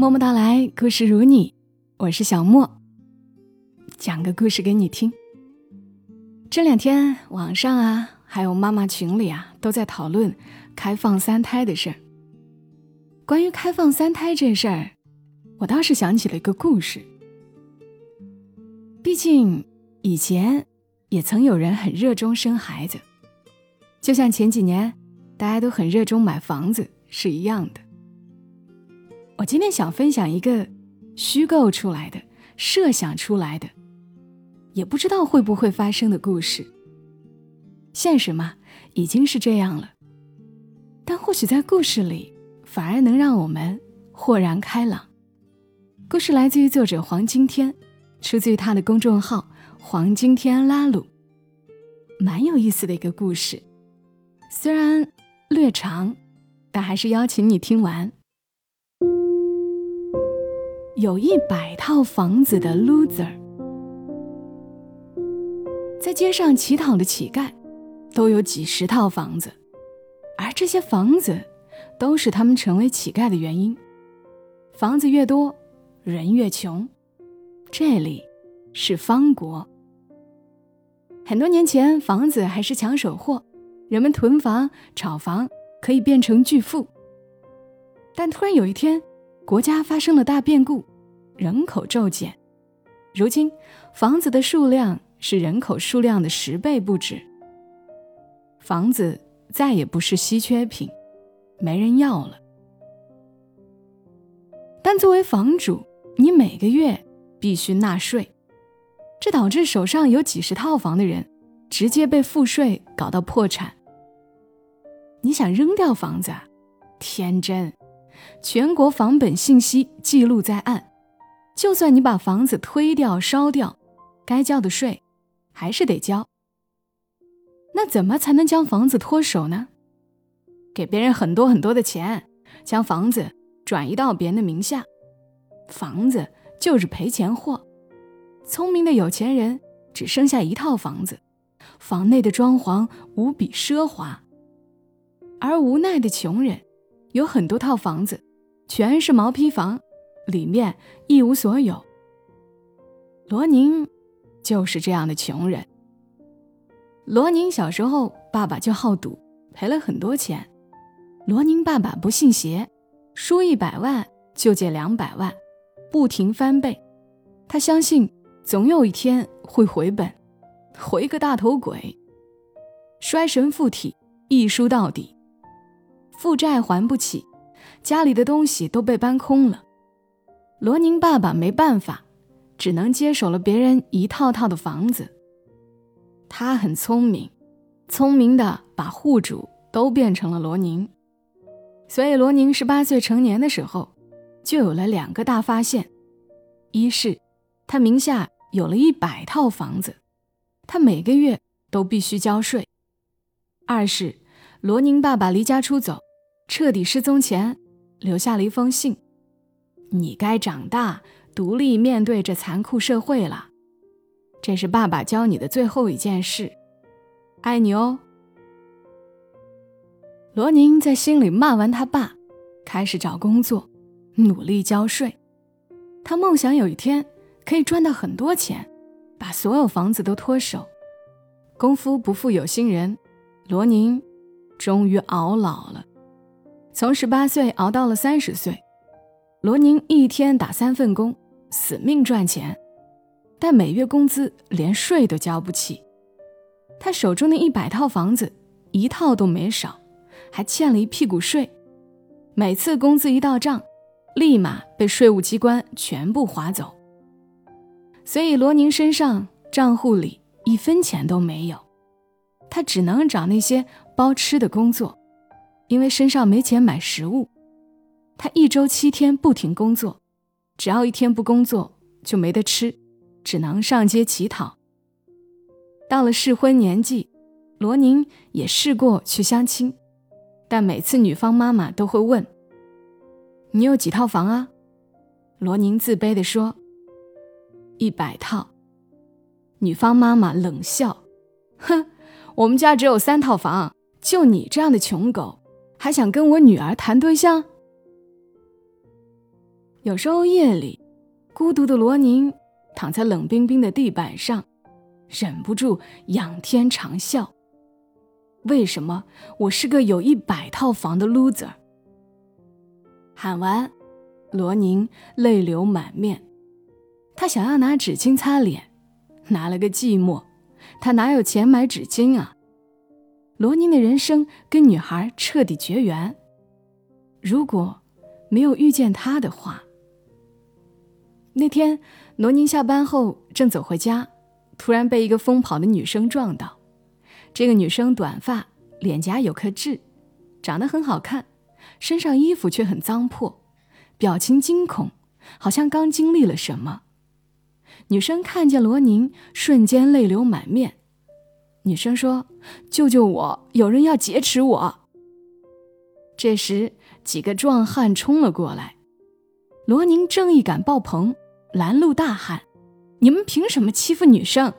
默默到来，故事如你，我是小莫。讲个故事给你听。这两天网上啊，还有妈妈群里啊，都在讨论开放三胎的事儿。关于开放三胎这事儿，我倒是想起了一个故事。毕竟以前也曾有人很热衷生孩子，就像前几年大家都很热衷买房子是一样的。我今天想分享一个虚构出来的、设想出来的，也不知道会不会发生的故事。现实嘛，已经是这样了，但或许在故事里，反而能让我们豁然开朗。故事来自于作者黄今天，出自于他的公众号“黄今天拉鲁”，蛮有意思的一个故事，虽然略长，但还是邀请你听完。有一百套房子的 loser，在街上乞讨的乞丐，都有几十套房子，而这些房子，都是他们成为乞丐的原因。房子越多，人越穷。这里是方国。很多年前，房子还是抢手货，人们囤房、炒房，可以变成巨富。但突然有一天，国家发生了大变故，人口骤减。如今，房子的数量是人口数量的十倍不止。房子再也不是稀缺品，没人要了。但作为房主，你每个月必须纳税，这导致手上有几十套房的人直接被赋税搞到破产。你想扔掉房子？天真！全国房本信息记录在案，就算你把房子推掉、烧掉，该交的税还是得交。那怎么才能将房子脱手呢？给别人很多很多的钱，将房子转移到别人的名下。房子就是赔钱货。聪明的有钱人只剩下一套房子，房内的装潢无比奢华，而无奈的穷人。有很多套房子，全是毛坯房，里面一无所有。罗宁就是这样的穷人。罗宁小时候，爸爸就好赌，赔了很多钱。罗宁爸爸不信邪，输一百万就借两百万，不停翻倍。他相信总有一天会回本，回个大头鬼。衰神附体，一输到底。负债还不起，家里的东西都被搬空了。罗宁爸爸没办法，只能接手了别人一套套的房子。他很聪明，聪明的把户主都变成了罗宁。所以罗宁十八岁成年的时候，就有了两个大发现：一是他名下有了一百套房子，他每个月都必须交税；二是罗宁爸爸离家出走。彻底失踪前，留下了一封信：“你该长大，独立面对这残酷社会了。这是爸爸教你的最后一件事，爱你哦。”罗宁在心里骂完他爸，开始找工作，努力交税。他梦想有一天可以赚到很多钱，把所有房子都脱手。功夫不负有心人，罗宁终于熬老了。从十八岁熬到了三十岁，罗宁一天打三份工，死命赚钱，但每月工资连税都交不起。他手中的一百套房子，一套都没少，还欠了一屁股税。每次工资一到账，立马被税务机关全部划走。所以罗宁身上账户里一分钱都没有，他只能找那些包吃的工作。因为身上没钱买食物，他一周七天不停工作，只要一天不工作就没得吃，只能上街乞讨。到了适婚年纪，罗宁也试过去相亲，但每次女方妈妈都会问：“你有几套房啊？”罗宁自卑地说：“一百套。”女方妈妈冷笑：“哼，我们家只有三套房，就你这样的穷狗。”还想跟我女儿谈对象？有时候夜里，孤独的罗宁躺在冷冰冰的地板上，忍不住仰天长啸：“为什么我是个有一百套房的 loser？” 喊完，罗宁泪流满面。他想要拿纸巾擦脸，拿了个寂寞。他哪有钱买纸巾啊？罗宁的人生跟女孩彻底绝缘。如果没有遇见他的话，那天罗宁下班后正走回家，突然被一个疯跑的女生撞到。这个女生短发，脸颊有颗痣，长得很好看，身上衣服却很脏破，表情惊恐，好像刚经历了什么。女生看见罗宁，瞬间泪流满面。女生说：“救救我！有人要劫持我。”这时，几个壮汉冲了过来。罗宁正义感爆棚，拦路大喊：“你们凭什么欺负女生？”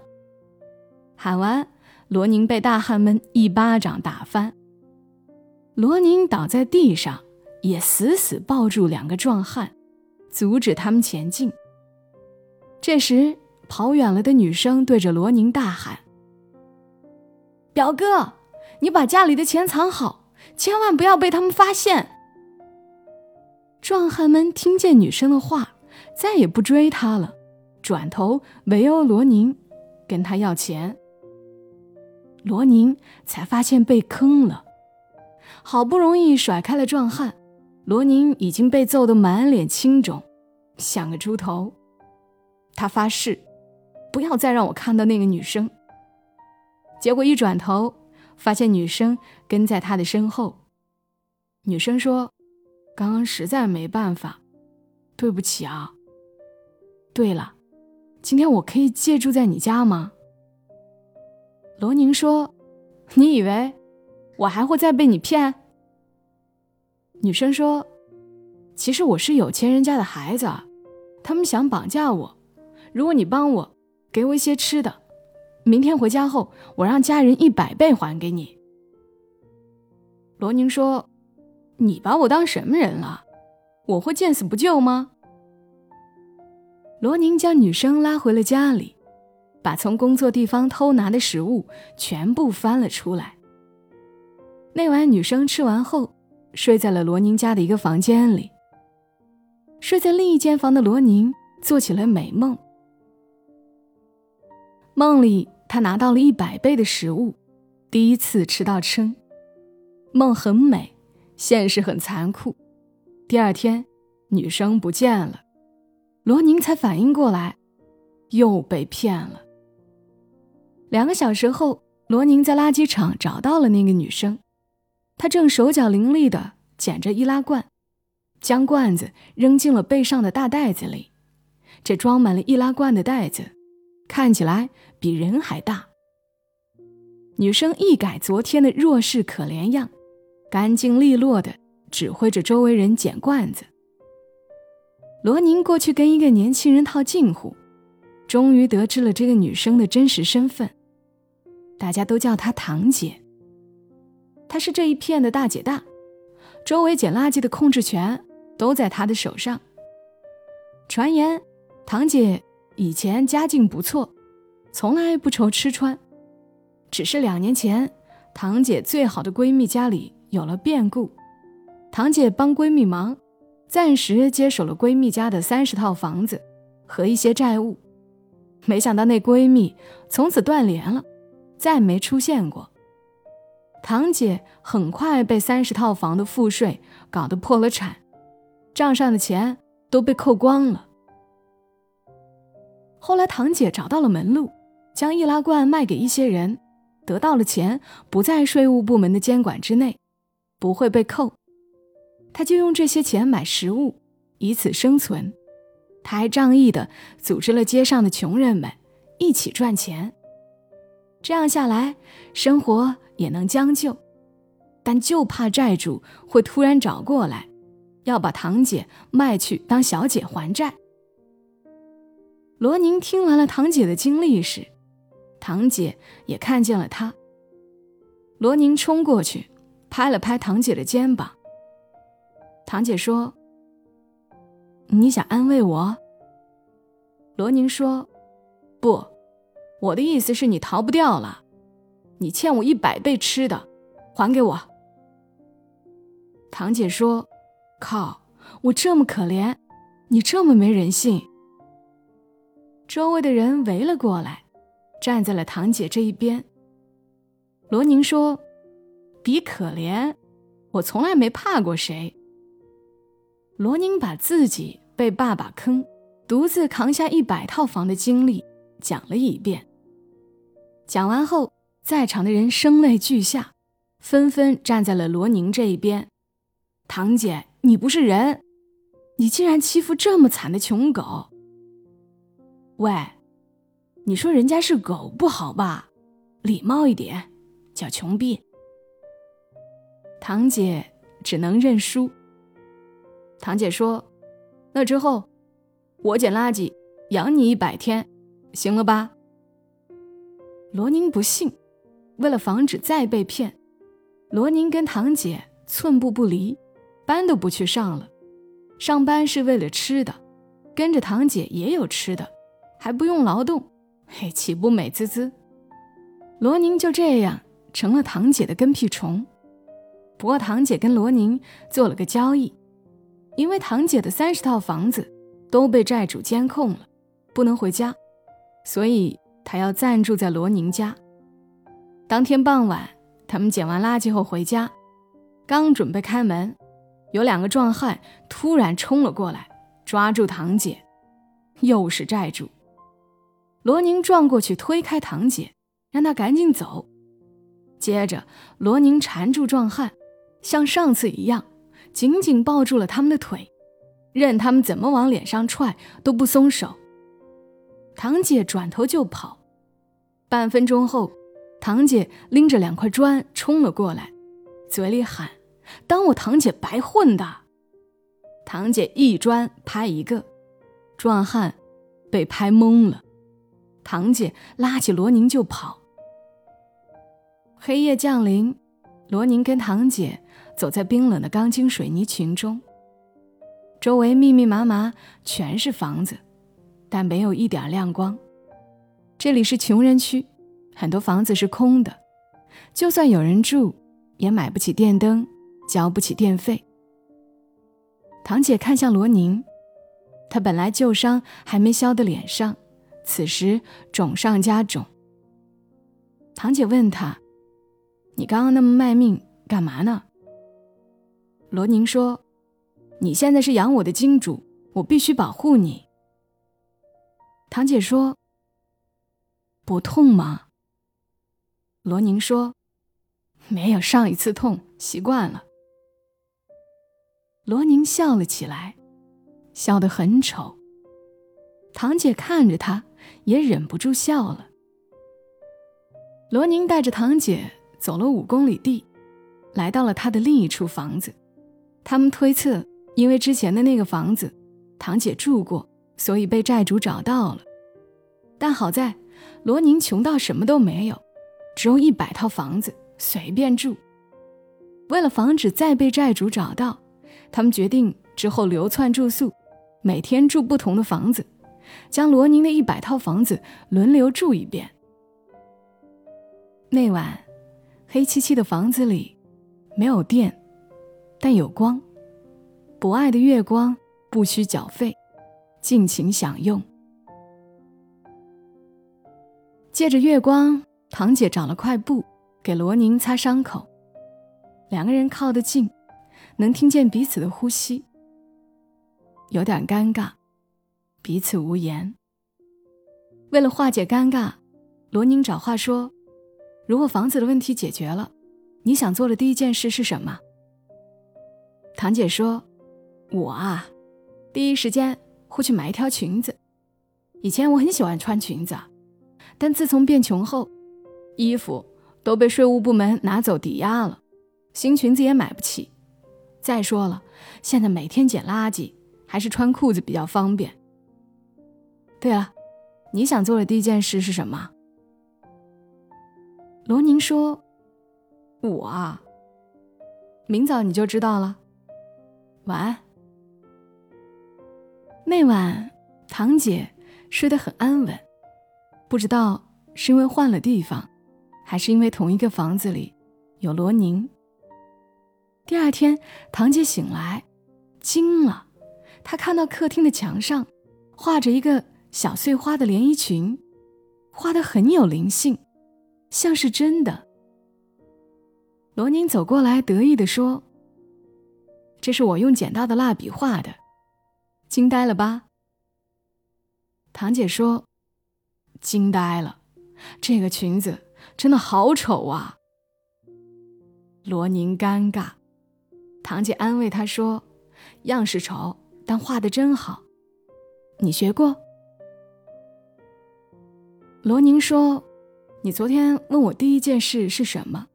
喊完，罗宁被大汉们一巴掌打翻。罗宁倒在地上，也死死抱住两个壮汉，阻止他们前进。这时，跑远了的女生对着罗宁大喊：“表哥，你把家里的钱藏好，千万不要被他们发现。”壮汉们听见女生的话，再也不追她了，转头围殴罗宁，跟他要钱。罗宁才发现被坑了，好不容易甩开了壮汉，罗宁已经被揍得满脸青肿，像个猪头。他发誓，不要再让我看到那个女生。结果一转头，发现女生跟在他的身后。女生说：“刚刚实在没办法，对不起啊。对了，今天我可以借住在你家吗？”罗宁说：“你以为我还会再被你骗？”女生说：“其实我是有钱人家的孩子，他们想绑架我。”如果你帮我，给我一些吃的，明天回家后，我让家人一百倍还给你。罗宁说：“你把我当什么人了？我会见死不救吗？”罗宁将女生拉回了家里，把从工作地方偷拿的食物全部翻了出来。那晚，女生吃完后，睡在了罗宁家的一个房间里。睡在另一间房的罗宁做起了美梦。梦里，他拿到了一百倍的食物，第一次吃到撑。梦很美，现实很残酷。第二天，女生不见了，罗宁才反应过来，又被骗了。两个小时后，罗宁在垃圾场找到了那个女生，她正手脚伶俐地捡着易拉罐，将罐子扔进了背上的大袋子里。这装满了易拉罐的袋子，看起来。比人还大。女生一改昨天的弱势可怜样，干净利落的指挥着周围人捡罐子。罗宁过去跟一个年轻人套近乎，终于得知了这个女生的真实身份。大家都叫她堂姐。她是这一片的大姐大，周围捡垃圾的控制权都在她的手上。传言，堂姐以前家境不错。从来不愁吃穿，只是两年前，堂姐最好的闺蜜家里有了变故，堂姐帮闺蜜忙，暂时接手了闺蜜家的三十套房子和一些债务。没想到那闺蜜从此断联了，再没出现过。堂姐很快被三十套房的赋税搞得破了产，账上的钱都被扣光了。后来堂姐找到了门路。将易拉罐卖给一些人，得到了钱，不在税务部门的监管之内，不会被扣。他就用这些钱买食物，以此生存。他还仗义的组织了街上的穷人们一起赚钱。这样下来，生活也能将就，但就怕债主会突然找过来，要把堂姐卖去当小姐还债。罗宁听完了堂姐的经历时，堂姐也看见了他。罗宁冲过去，拍了拍堂姐的肩膀。堂姐说：“你想安慰我？”罗宁说：“不，我的意思是你逃不掉了，你欠我一百倍吃的，还给我。”堂姐说：“靠，我这么可怜，你这么没人性。”周围的人围了过来，站在了堂姐这一边。罗宁说：“比可怜，我从来没怕过谁。”罗宁把自己被爸爸坑，独自扛下一百套房的经历讲了一遍。讲完后，在场的人声泪俱下，纷纷站在了罗宁这一边。堂姐，你不是人，你竟然欺负这么惨的穷狗！喂，你说人家是狗不好吧？礼貌一点，叫穷逼。堂姐只能认输。堂姐说：“那之后，我捡垃圾养你一百天，行了吧？”罗宁不信，为了防止再被骗，罗宁跟堂姐寸步不离，班都不去上了。上班是为了吃的，跟着堂姐也有吃的。还不用劳动，嘿，岂不美滋滋？罗宁就这样成了堂姐的跟屁虫。不过堂姐跟罗宁做了个交易，因为堂姐的三十套房子都被债主监控了，不能回家，所以她要暂住在罗宁家。当天傍晚，他们捡完垃圾后回家，刚准备开门，有两个壮汉突然冲了过来，抓住堂姐，又是债主。罗宁撞过去推开堂姐，让她赶紧走。接着，罗宁缠住壮汉，像上次一样，紧紧抱住了他们的腿，任他们怎么往脸上踹都不松手。堂姐转头就跑。半分钟后，堂姐拎着两块砖冲了过来，嘴里喊：“当我堂姐白混的！”堂姐一砖拍一个，壮汉被拍懵了。堂姐拉起罗宁就跑。黑夜降临，罗宁跟堂姐走在冰冷的钢筋水泥群中，周围密密麻麻全是房子，但没有一点亮光。这里是穷人区，很多房子是空的，就算有人住，也买不起电灯，交不起电费。堂姐看向罗宁，他本来旧伤还没消的脸上。此时肿上加肿。堂姐问他：“你刚刚那么卖命干嘛呢？”罗宁说：“你现在是养我的金主，我必须保护你。”堂姐说：“不痛吗？”罗宁说：“没有上一次痛，习惯了。”罗宁笑了起来，笑得很丑。堂姐看着他。也忍不住笑了。罗宁带着堂姐走了五公里地，来到了他的另一处房子。他们推测，因为之前的那个房子，堂姐住过，所以被债主找到了。但好在，罗宁穷到什么都没有，只有一百套房子，随便住。为了防止再被债主找到，他们决定之后流窜住宿，每天住不同的房子。将罗宁的一百套房子轮流住一遍。那晚，黑漆漆的房子里没有电，但有光。博爱的月光，不需缴费，尽情享用。借着月光，堂姐找了块布给罗宁擦伤口。两个人靠得近，能听见彼此的呼吸，有点尴尬。彼此无言。为了化解尴尬，罗宁找话说：“如果房子的问题解决了，你想做的第一件事是什么？”堂姐说：“我啊，第一时间会去买一条裙子。以前我很喜欢穿裙子，但自从变穷后，衣服都被税务部门拿走抵押了，新裙子也买不起。再说了，现在每天捡垃圾，还是穿裤子比较方便。”对了，你想做的第一件事是什么？罗宁说：“我啊，明早你就知道了。晚安。”那晚，堂姐睡得很安稳，不知道是因为换了地方，还是因为同一个房子里有罗宁。第二天，堂姐醒来，惊了，她看到客厅的墙上画着一个小碎花的连衣裙，画的很有灵性，像是真的。罗宁走过来，得意地说：“这是我用捡到的蜡笔画的。”惊呆了吧？堂姐说：“惊呆了，这个裙子真的好丑啊。”罗宁尴尬，堂姐安慰他说：“样式丑，但画的真好。你学过？”罗宁说：“你昨天问我第一件事是什么？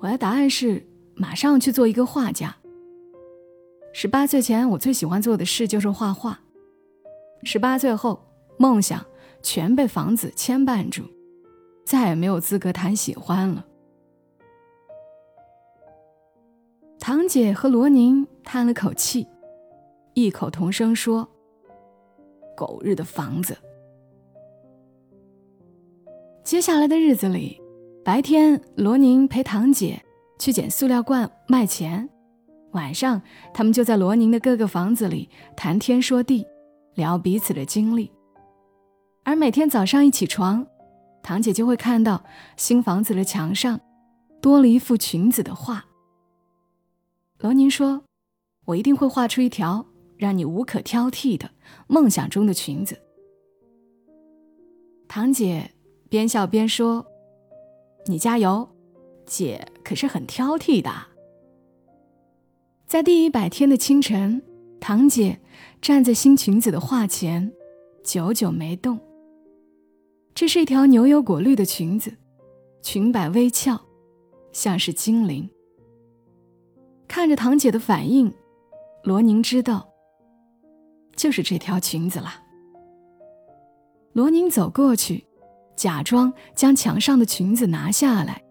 我的答案是马上去做一个画家。”十八岁前，我最喜欢做的事就是画画。十八岁后，梦想全被房子牵绊住，再也没有资格谈喜欢了。堂姐和罗宁叹了口气，异口同声说：“狗日的房子！”接下来的日子里，白天罗宁陪堂姐去捡塑料罐卖钱。晚上，他们就在罗宁的各个房子里谈天说地，聊彼此的经历。而每天早上一起床，堂姐就会看到新房子的墙上多了一幅裙子的画。罗宁说：“我一定会画出一条让你无可挑剔的梦想中的裙子。”堂姐边笑边说：“你加油，姐可是很挑剔的。”在第一百天的清晨，堂姐站在新裙子的画前，久久没动。这是一条牛油果绿的裙子，裙摆微翘，像是精灵。看着堂姐的反应，罗宁知道，就是这条裙子了。罗宁走过去，假装将墙上的裙子拿下来，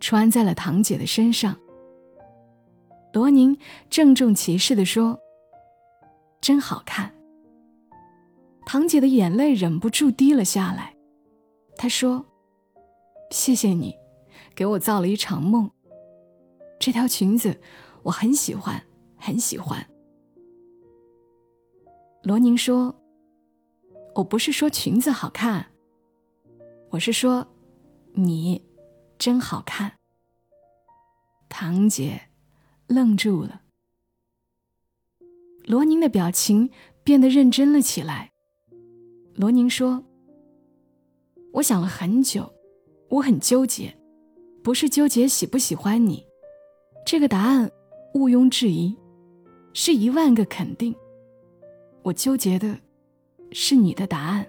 穿在了堂姐的身上。罗宁郑重其事地说：“真好看。”堂姐的眼泪忍不住滴了下来。她说：“谢谢你，给我造了一场梦。这条裙子我很喜欢，很喜欢。”罗宁说：“我不是说裙子好看，我是说，你真好看。”堂姐。愣住了，罗宁的表情变得认真了起来。罗宁说：“我想了很久，我很纠结，不是纠结喜不喜欢你，这个答案毋庸置疑，是一万个肯定。我纠结的是你的答案。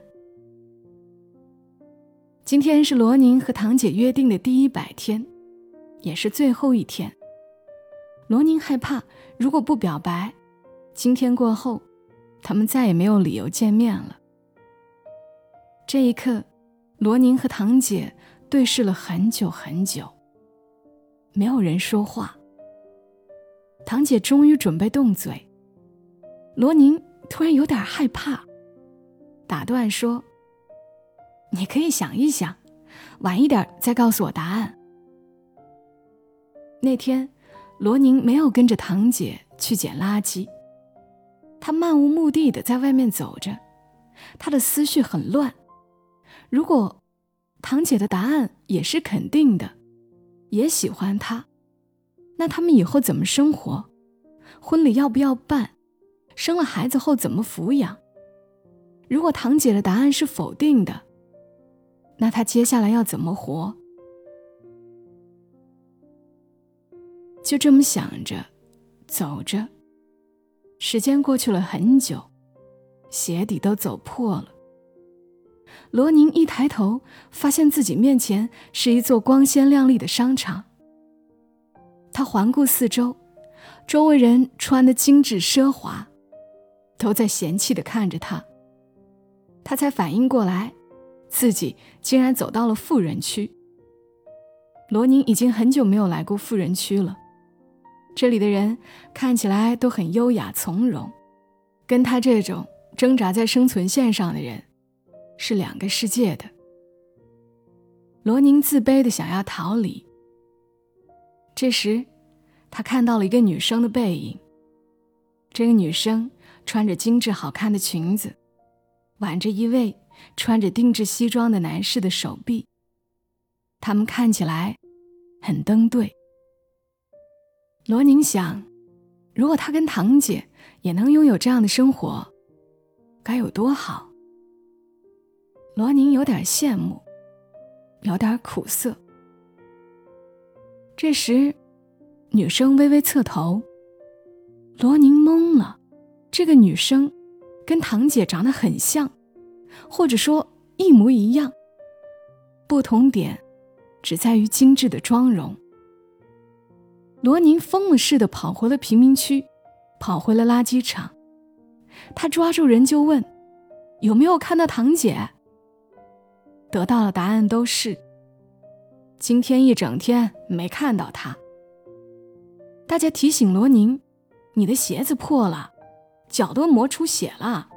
今天是罗宁和堂姐约定的第一百天，也是最后一天。”罗宁害怕，如果不表白，今天过后，他们再也没有理由见面了。这一刻，罗宁和堂姐对视了很久很久，没有人说话。堂姐终于准备动嘴，罗宁突然有点害怕，打断说：“你可以想一想，晚一点再告诉我答案。”那天。罗宁没有跟着堂姐去捡垃圾，他漫无目的的在外面走着，他的思绪很乱。如果堂姐的答案也是肯定的，也喜欢他，那他们以后怎么生活？婚礼要不要办？生了孩子后怎么抚养？如果堂姐的答案是否定的，那他接下来要怎么活？就这么想着，走着，时间过去了很久，鞋底都走破了。罗宁一抬头，发现自己面前是一座光鲜亮丽的商场。他环顾四周，周围人穿的精致奢华，都在嫌弃的看着他。他才反应过来，自己竟然走到了富人区。罗宁已经很久没有来过富人区了。这里的人看起来都很优雅从容，跟他这种挣扎在生存线上的人是两个世界的。罗宁自卑的想要逃离。这时，他看到了一个女生的背影。这个女生穿着精致好看的裙子，挽着一位穿着定制西装的男士的手臂。他们看起来很登对。罗宁想，如果他跟堂姐也能拥有这样的生活，该有多好。罗宁有点羡慕，有点苦涩。这时，女生微微侧头，罗宁懵了。这个女生跟堂姐长得很像，或者说一模一样，不同点只在于精致的妆容。罗宁疯了似的跑回了贫民区，跑回了垃圾场。他抓住人就问：“有没有看到堂姐？”得到的答案都是：“今天一整天没看到她。”大家提醒罗宁：“你的鞋子破了，脚都磨出血了。”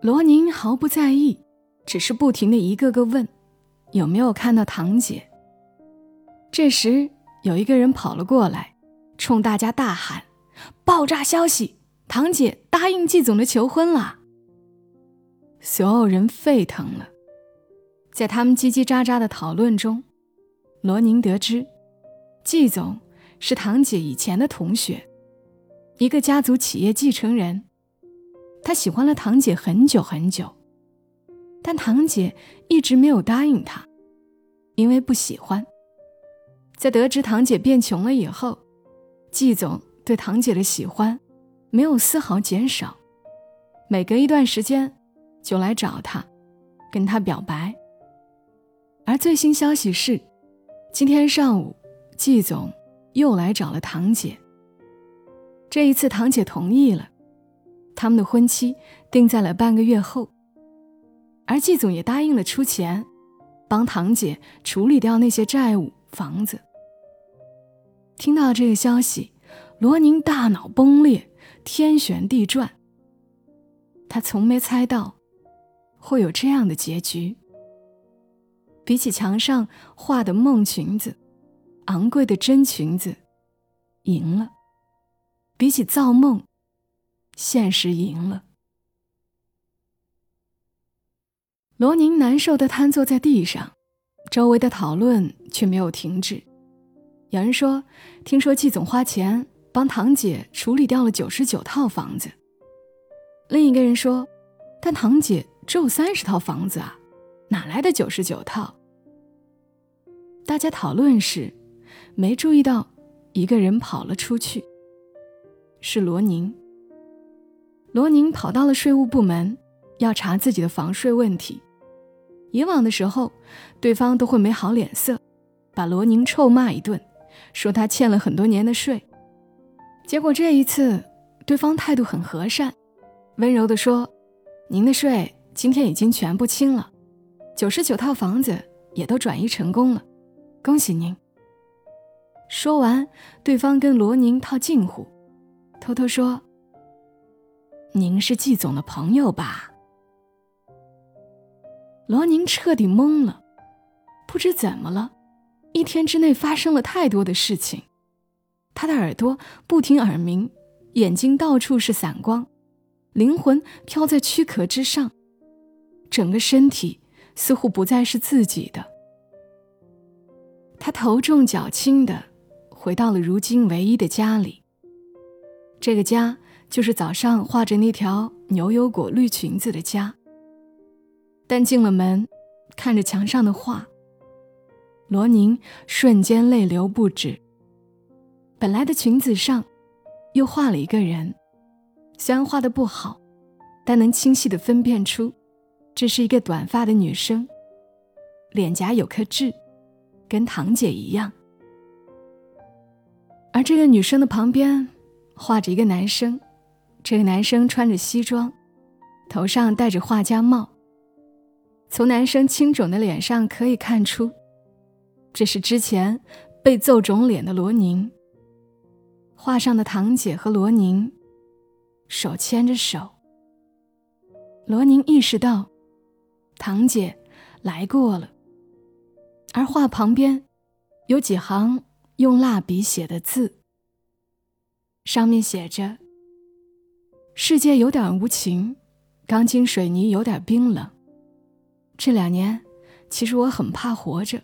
罗宁毫不在意，只是不停的一个个问：“有没有看到堂姐？”这时。有一个人跑了过来，冲大家大喊：“爆炸消息！堂姐答应季总的求婚了。”所有人沸腾了。在他们叽叽喳喳的讨论中，罗宁得知，季总是堂姐以前的同学，一个家族企业继承人。他喜欢了堂姐很久很久，但堂姐一直没有答应他，因为不喜欢。在得知堂姐变穷了以后，季总对堂姐的喜欢没有丝毫减少，每隔一段时间就来找她，跟她表白。而最新消息是，今天上午季总又来找了堂姐。这一次堂姐同意了，他们的婚期定在了半个月后，而季总也答应了出钱，帮堂姐处理掉那些债务、房子。听到这个消息，罗宁大脑崩裂，天旋地转。他从没猜到会有这样的结局。比起墙上画的梦裙子，昂贵的真裙子赢了；比起造梦，现实赢了。罗宁难受的瘫坐在地上，周围的讨论却没有停止。有人说，听说季总花钱帮堂姐处理掉了九十九套房子。另一个人说，但堂姐只有三十套房子啊，哪来的九十九套？大家讨论时，没注意到一个人跑了出去，是罗宁。罗宁跑到了税务部门，要查自己的房税问题。以往的时候，对方都会没好脸色，把罗宁臭骂一顿。说他欠了很多年的税，结果这一次，对方态度很和善，温柔地说：“您的税今天已经全部清了，九十九套房子也都转移成功了，恭喜您。”说完，对方跟罗宁套近乎，偷偷说：“您是季总的朋友吧？”罗宁彻底懵了，不知怎么了。一天之内发生了太多的事情，他的耳朵不停耳鸣，眼睛到处是散光，灵魂飘在躯壳之上，整个身体似乎不再是自己的。他头重脚轻的回到了如今唯一的家里。这个家就是早上画着那条牛油果绿裙子的家。但进了门，看着墙上的画。罗宁瞬间泪流不止。本来的裙子上，又画了一个人，虽然画的不好，但能清晰的分辨出，这是一个短发的女生，脸颊有颗痣，跟堂姐一样。而这个女生的旁边，画着一个男生，这个男生穿着西装，头上戴着画家帽。从男生青肿的脸上可以看出。这是之前被揍肿脸的罗宁。画上的堂姐和罗宁，手牵着手。罗宁意识到，堂姐来过了，而画旁边有几行用蜡笔写的字，上面写着：“世界有点无情，钢筋水泥有点冰冷。这两年，其实我很怕活着，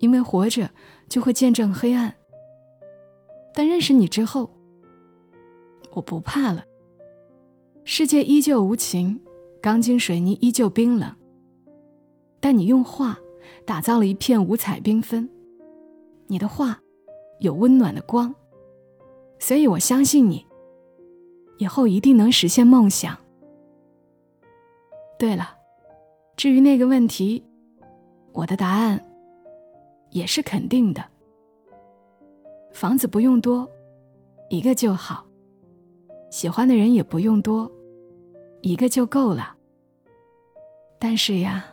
因为活着就会见证黑暗。但认识你之后，我不怕了。”世界依旧无情，钢筋水泥依旧冰冷。但你用画打造了一片五彩缤纷，你的画有温暖的光，所以我相信你，以后一定能实现梦想。对了，至于那个问题，我的答案也是肯定的。房子不用多，一个就好。喜欢的人也不用多。一个就够了。但是呀，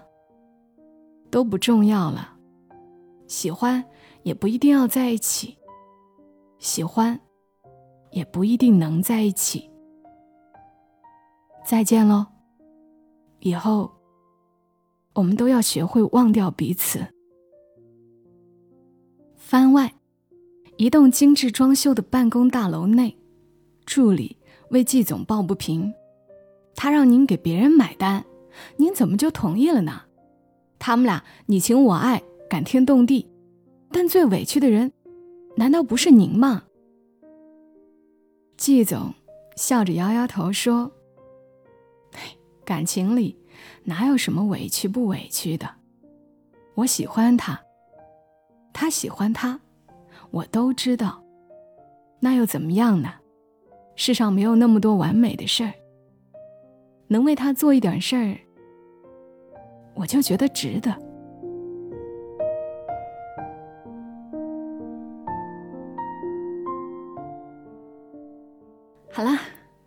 都不重要了。喜欢也不一定要在一起，喜欢也不一定能在一起。再见喽！以后我们都要学会忘掉彼此。番外：一栋精致装修的办公大楼内，助理为季总抱不平。他让您给别人买单，您怎么就同意了呢？他们俩你情我爱，感天动地，但最委屈的人，难道不是您吗？季总笑着摇摇头说：“感情里哪有什么委屈不委屈的？我喜欢他，他喜欢他，我都知道，那又怎么样呢？世上没有那么多完美的事儿。”能为他做一点事儿，我就觉得值得。好啦，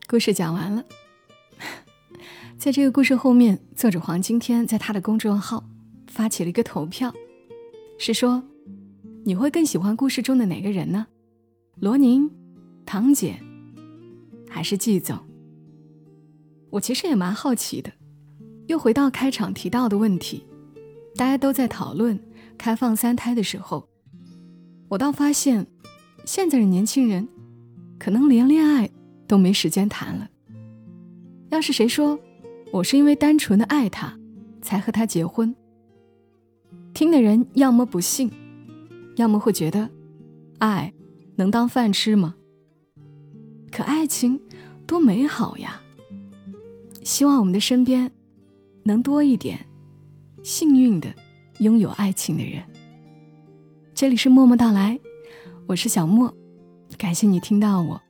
故事讲完了。在这个故事后面，作者黄今天在他的公众号发起了一个投票，是说你会更喜欢故事中的哪个人呢？罗宁、堂姐，还是季总？我其实也蛮好奇的，又回到开场提到的问题，大家都在讨论开放三胎的时候，我倒发现，现在的年轻人，可能连恋爱都没时间谈了。要是谁说我是因为单纯的爱他，才和他结婚，听的人要么不信，要么会觉得，爱能当饭吃吗？可爱情多美好呀！希望我们的身边能多一点幸运的拥有爱情的人。这里是默默到来，我是小莫，感谢你听到我，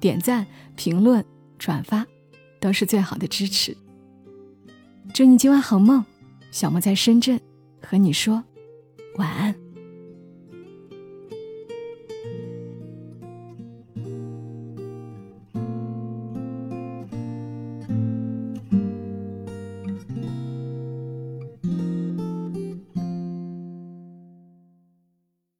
点赞、评论、转发都是最好的支持。祝你今晚好梦，小莫在深圳和你说晚安。